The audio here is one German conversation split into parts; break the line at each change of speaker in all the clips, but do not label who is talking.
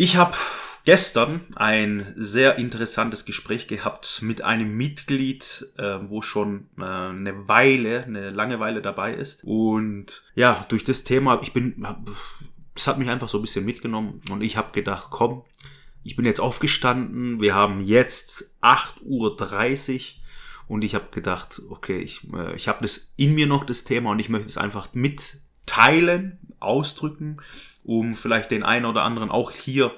Ich habe gestern ein sehr interessantes Gespräch gehabt mit einem Mitglied, äh, wo schon äh, eine Weile, eine lange Weile dabei ist. Und ja, durch das Thema, ich bin, es hat mich einfach so ein bisschen mitgenommen. Und ich habe gedacht, komm, ich bin jetzt aufgestanden, wir haben jetzt 8.30 Uhr und ich habe gedacht, okay, ich, äh, ich habe das in mir noch, das Thema, und ich möchte es einfach mitteilen, ausdrücken um vielleicht den einen oder anderen auch hier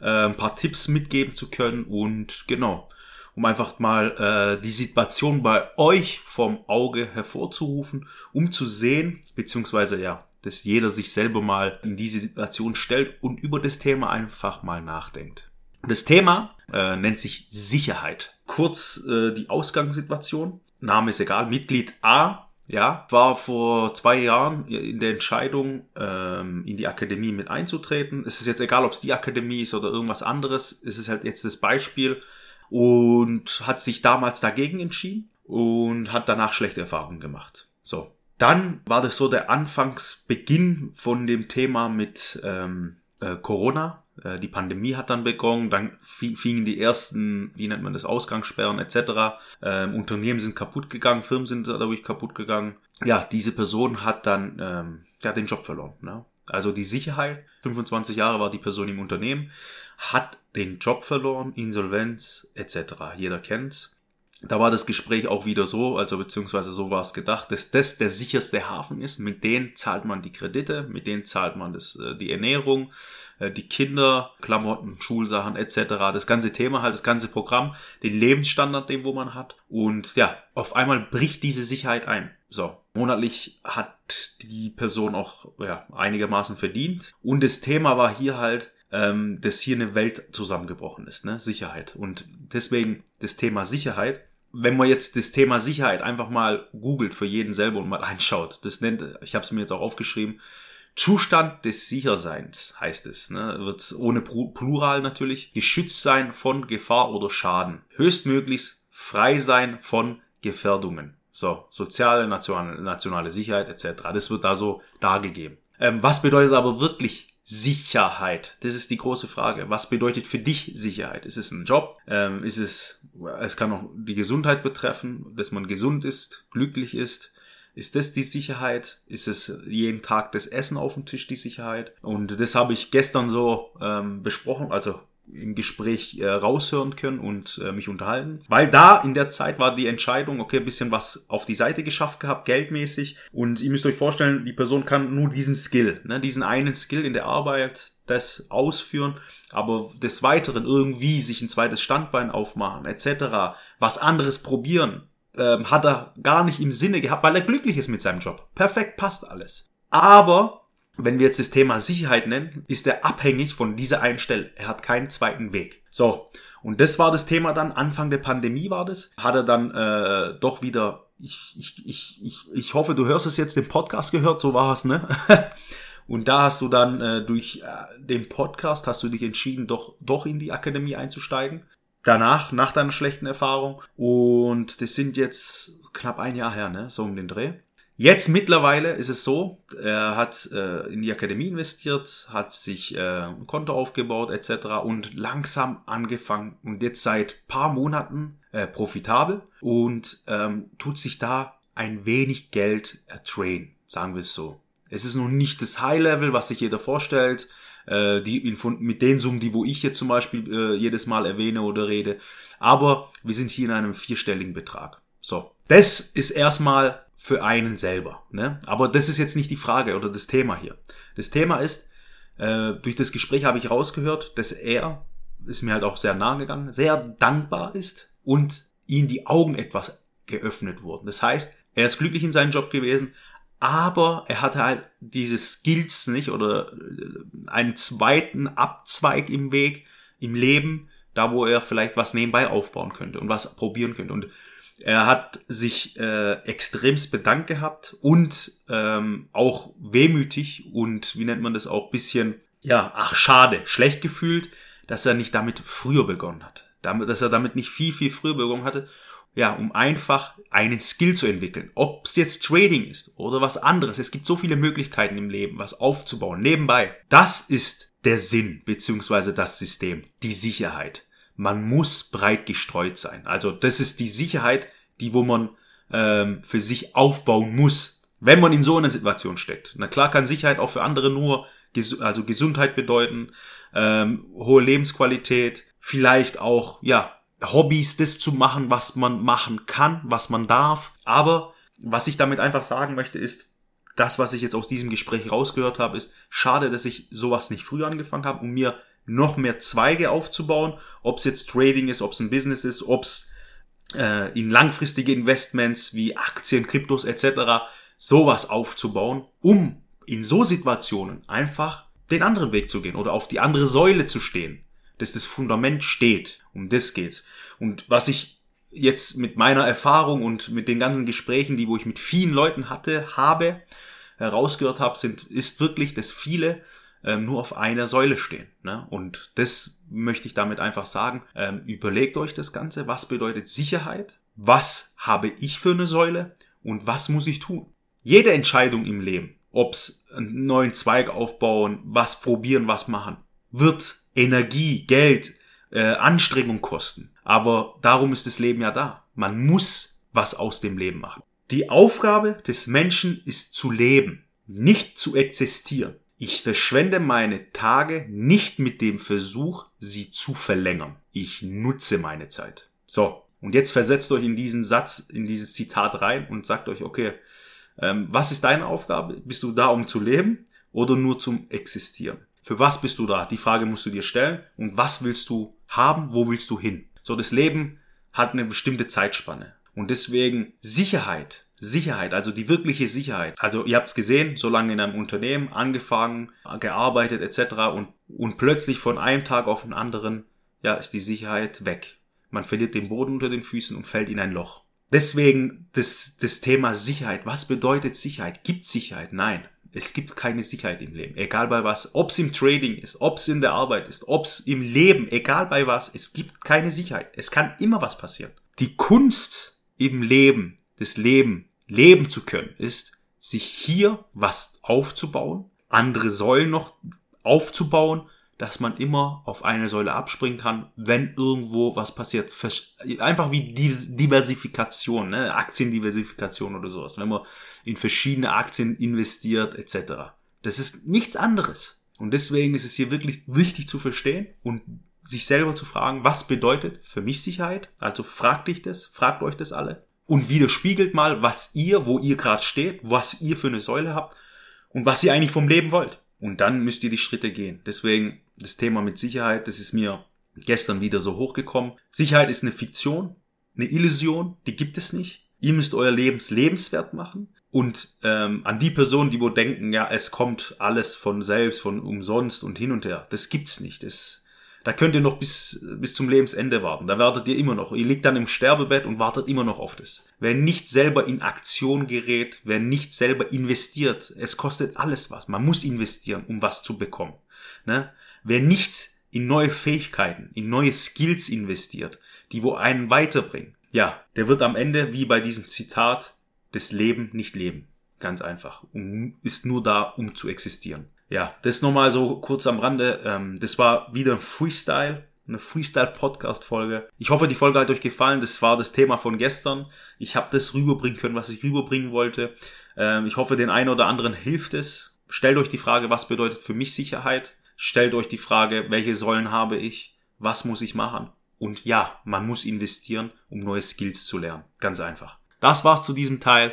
äh, ein paar Tipps mitgeben zu können und genau, um einfach mal äh, die Situation bei euch vom Auge hervorzurufen, um zu sehen, beziehungsweise ja, dass jeder sich selber mal in diese Situation stellt und über das Thema einfach mal nachdenkt. Das Thema äh, nennt sich Sicherheit. Kurz äh, die Ausgangssituation. Name ist egal. Mitglied A ja, war vor zwei Jahren in der Entscheidung, ähm, in die Akademie mit einzutreten. Es ist jetzt egal, ob es die Akademie ist oder irgendwas anderes. Es ist halt jetzt das Beispiel und hat sich damals dagegen entschieden und hat danach schlechte Erfahrungen gemacht. So. Dann war das so der Anfangsbeginn von dem Thema mit ähm, äh, Corona. Äh, die Pandemie hat dann begonnen, dann fingen die ersten, wie nennt man das, Ausgangssperren etc. Ähm, Unternehmen sind kaputt gegangen, Firmen sind dadurch kaputt gegangen. Ja, diese Person hat dann ähm, hat den Job verloren. Ne? Also die Sicherheit, 25 Jahre war die Person im Unternehmen, hat den Job verloren, Insolvenz etc. Jeder kennt's. Da war das Gespräch auch wieder so, also beziehungsweise so war es gedacht, dass das der sicherste Hafen ist. Mit denen zahlt man die Kredite, mit denen zahlt man das, äh, die Ernährung, äh, die Kinder, Klamotten, Schulsachen etc. Das ganze Thema halt, das ganze Programm, den Lebensstandard, den wo man hat. Und ja, auf einmal bricht diese Sicherheit ein. So, monatlich hat die Person auch ja, einigermaßen verdient. Und das Thema war hier halt, ähm, dass hier eine Welt zusammengebrochen ist, ne? Sicherheit. Und deswegen das Thema Sicherheit. Wenn man jetzt das Thema Sicherheit einfach mal googelt für jeden selber und mal einschaut, das nennt, ich habe es mir jetzt auch aufgeschrieben, Zustand des Sicherseins heißt es, ne, wird ohne Plural natürlich, geschützt sein von Gefahr oder Schaden, höchstmöglichst frei sein von Gefährdungen. So, soziale, nationale, nationale Sicherheit etc. Das wird da so dargegeben. Ähm, was bedeutet aber wirklich Sicherheit? Das ist die große Frage. Was bedeutet für dich Sicherheit? Ist es ein Job? Ähm, ist es, es kann auch die Gesundheit betreffen, dass man gesund ist, glücklich ist, ist das die Sicherheit? Ist es jeden Tag das Essen auf dem Tisch die Sicherheit? Und das habe ich gestern so ähm, besprochen, also im Gespräch äh, raushören können und äh, mich unterhalten. Weil da in der Zeit war die Entscheidung, okay, bisschen was auf die Seite geschafft gehabt, geldmäßig. Und ihr müsst euch vorstellen, die Person kann nur diesen Skill, ne, diesen einen Skill in der Arbeit, das ausführen, aber des Weiteren irgendwie sich ein zweites Standbein aufmachen, etc., was anderes probieren, ähm, hat er gar nicht im Sinne gehabt, weil er glücklich ist mit seinem Job. Perfekt passt alles. Aber wenn wir jetzt das Thema Sicherheit nennen, ist er abhängig von dieser einen Stelle. Er hat keinen zweiten Weg. So, und das war das Thema dann, Anfang der Pandemie war das, hat er dann äh, doch wieder, ich, ich, ich, ich, ich hoffe, du hörst es jetzt, den Podcast gehört, so war es, ne? Und da hast du dann äh, durch äh, den Podcast hast du dich entschieden, doch, doch in die Akademie einzusteigen danach, nach deiner schlechten Erfahrung. Und das sind jetzt knapp ein Jahr her, ne? So um den Dreh. Jetzt mittlerweile ist es so, er hat äh, in die Akademie investiert, hat sich äh, ein Konto aufgebaut etc. und langsam angefangen und jetzt seit paar Monaten äh, profitabel und ähm, tut sich da ein wenig Geld ertrainen, sagen wir es so. Es ist noch nicht das High Level, was sich jeder vorstellt äh, die mit den Summen, die wo ich jetzt zum Beispiel äh, jedes Mal erwähne oder rede. Aber wir sind hier in einem vierstelligen Betrag. So, das ist erstmal für einen selber. Ne? Aber das ist jetzt nicht die Frage oder das Thema hier. Das Thema ist, äh, durch das Gespräch habe ich rausgehört, dass er, ist mir halt auch sehr nahe gegangen, sehr dankbar ist und ihm die Augen etwas geöffnet wurden. Das heißt, er ist glücklich in seinem Job gewesen, aber er hatte halt diese Skills nicht oder äh, einen zweiten Abzweig im Weg, im Leben, da wo er vielleicht was nebenbei aufbauen könnte und was probieren könnte. Und er hat sich äh, extremst bedankt gehabt und ähm, auch wehmütig und wie nennt man das auch bisschen, ja, ach schade, schlecht gefühlt, dass er nicht damit früher begonnen hat. Damit, dass er damit nicht viel, viel früher begonnen hatte. Ja, um einfach einen Skill zu entwickeln. Ob es jetzt Trading ist oder was anderes. Es gibt so viele Möglichkeiten im Leben, was aufzubauen, nebenbei. Das ist der Sinn, beziehungsweise das System, die Sicherheit man muss breit gestreut sein. Also das ist die Sicherheit, die wo man ähm, für sich aufbauen muss, wenn man in so einer Situation steckt. Na klar kann Sicherheit auch für andere nur ges also Gesundheit bedeuten, ähm, hohe Lebensqualität, vielleicht auch ja Hobbys, das zu machen, was man machen kann, was man darf. Aber was ich damit einfach sagen möchte, ist, das, was ich jetzt aus diesem Gespräch rausgehört habe, ist schade, dass ich sowas nicht früher angefangen habe und mir noch mehr Zweige aufzubauen, ob es jetzt Trading ist, ob es ein Business ist, ob es äh, in langfristige Investments wie Aktien, Kryptos etc. sowas aufzubauen, um in so Situationen einfach den anderen Weg zu gehen oder auf die andere Säule zu stehen, dass das Fundament steht. Um das geht's. Und was ich jetzt mit meiner Erfahrung und mit den ganzen Gesprächen, die wo ich mit vielen Leuten hatte, habe, herausgehört habe, sind, ist wirklich, dass viele ähm, nur auf einer Säule stehen. Ne? Und das möchte ich damit einfach sagen. Ähm, überlegt euch das Ganze. Was bedeutet Sicherheit? Was habe ich für eine Säule? Und was muss ich tun? Jede Entscheidung im Leben, ob's einen neuen Zweig aufbauen, was probieren, was machen, wird Energie, Geld, äh, Anstrengung kosten. Aber darum ist das Leben ja da. Man muss was aus dem Leben machen. Die Aufgabe des Menschen ist zu leben, nicht zu existieren. Ich verschwende meine Tage nicht mit dem Versuch, sie zu verlängern. Ich nutze meine Zeit. So, und jetzt versetzt euch in diesen Satz, in dieses Zitat rein und sagt euch, okay, ähm, was ist deine Aufgabe? Bist du da, um zu leben oder nur zum Existieren? Für was bist du da? Die Frage musst du dir stellen. Und was willst du haben? Wo willst du hin? So, das Leben hat eine bestimmte Zeitspanne. Und deswegen Sicherheit Sicherheit, also die wirkliche Sicherheit. Also ihr habt es gesehen, so lange in einem Unternehmen angefangen, gearbeitet etc. Und, und plötzlich von einem Tag auf den anderen, ja, ist die Sicherheit weg. Man verliert den Boden unter den Füßen und fällt in ein Loch. Deswegen das, das Thema Sicherheit. Was bedeutet Sicherheit? Gibt Sicherheit? Nein. Es gibt keine Sicherheit im Leben. Egal bei was. Ob es im Trading ist, ob es in der Arbeit ist, ob es im Leben, egal bei was. Es gibt keine Sicherheit. Es kann immer was passieren. Die Kunst im Leben, das Leben leben zu können, ist, sich hier was aufzubauen, andere Säulen noch aufzubauen, dass man immer auf eine Säule abspringen kann, wenn irgendwo was passiert. Einfach wie Diversifikation, ne? Aktiendiversifikation oder sowas, wenn man in verschiedene Aktien investiert etc. Das ist nichts anderes. Und deswegen ist es hier wirklich wichtig zu verstehen und sich selber zu fragen, was bedeutet für mich Sicherheit? Also fragt dich das, fragt euch das alle und widerspiegelt mal, was ihr, wo ihr gerade steht, was ihr für eine Säule habt und was ihr eigentlich vom Leben wollt. Und dann müsst ihr die Schritte gehen. Deswegen das Thema mit Sicherheit, das ist mir gestern wieder so hochgekommen. Sicherheit ist eine Fiktion, eine Illusion, die gibt es nicht. Ihr müsst euer Lebens lebenswert machen. Und ähm, an die Personen, die wo denken, ja, es kommt alles von selbst, von umsonst und hin und her, das gibt's nicht. Das, da könnt ihr noch bis, bis zum Lebensende warten. Da wartet ihr immer noch. Ihr liegt dann im Sterbebett und wartet immer noch auf das. Wer nicht selber in Aktion gerät, wer nicht selber investiert, es kostet alles was. Man muss investieren, um was zu bekommen. Ne? Wer nicht in neue Fähigkeiten, in neue Skills investiert, die wo einen weiterbringen, ja, der wird am Ende, wie bei diesem Zitat, das Leben nicht leben. Ganz einfach. Und ist nur da, um zu existieren. Ja, das nochmal so kurz am Rande. Ähm, das war wieder ein Freestyle, eine Freestyle-Podcast-Folge. Ich hoffe, die Folge hat euch gefallen. Das war das Thema von gestern. Ich habe das rüberbringen können, was ich rüberbringen wollte. Ähm, ich hoffe, den einen oder anderen hilft es. Stellt euch die Frage, was bedeutet für mich Sicherheit? Stellt euch die Frage, welche Säulen habe ich? Was muss ich machen? Und ja, man muss investieren, um neue Skills zu lernen. Ganz einfach. Das war's zu diesem Teil.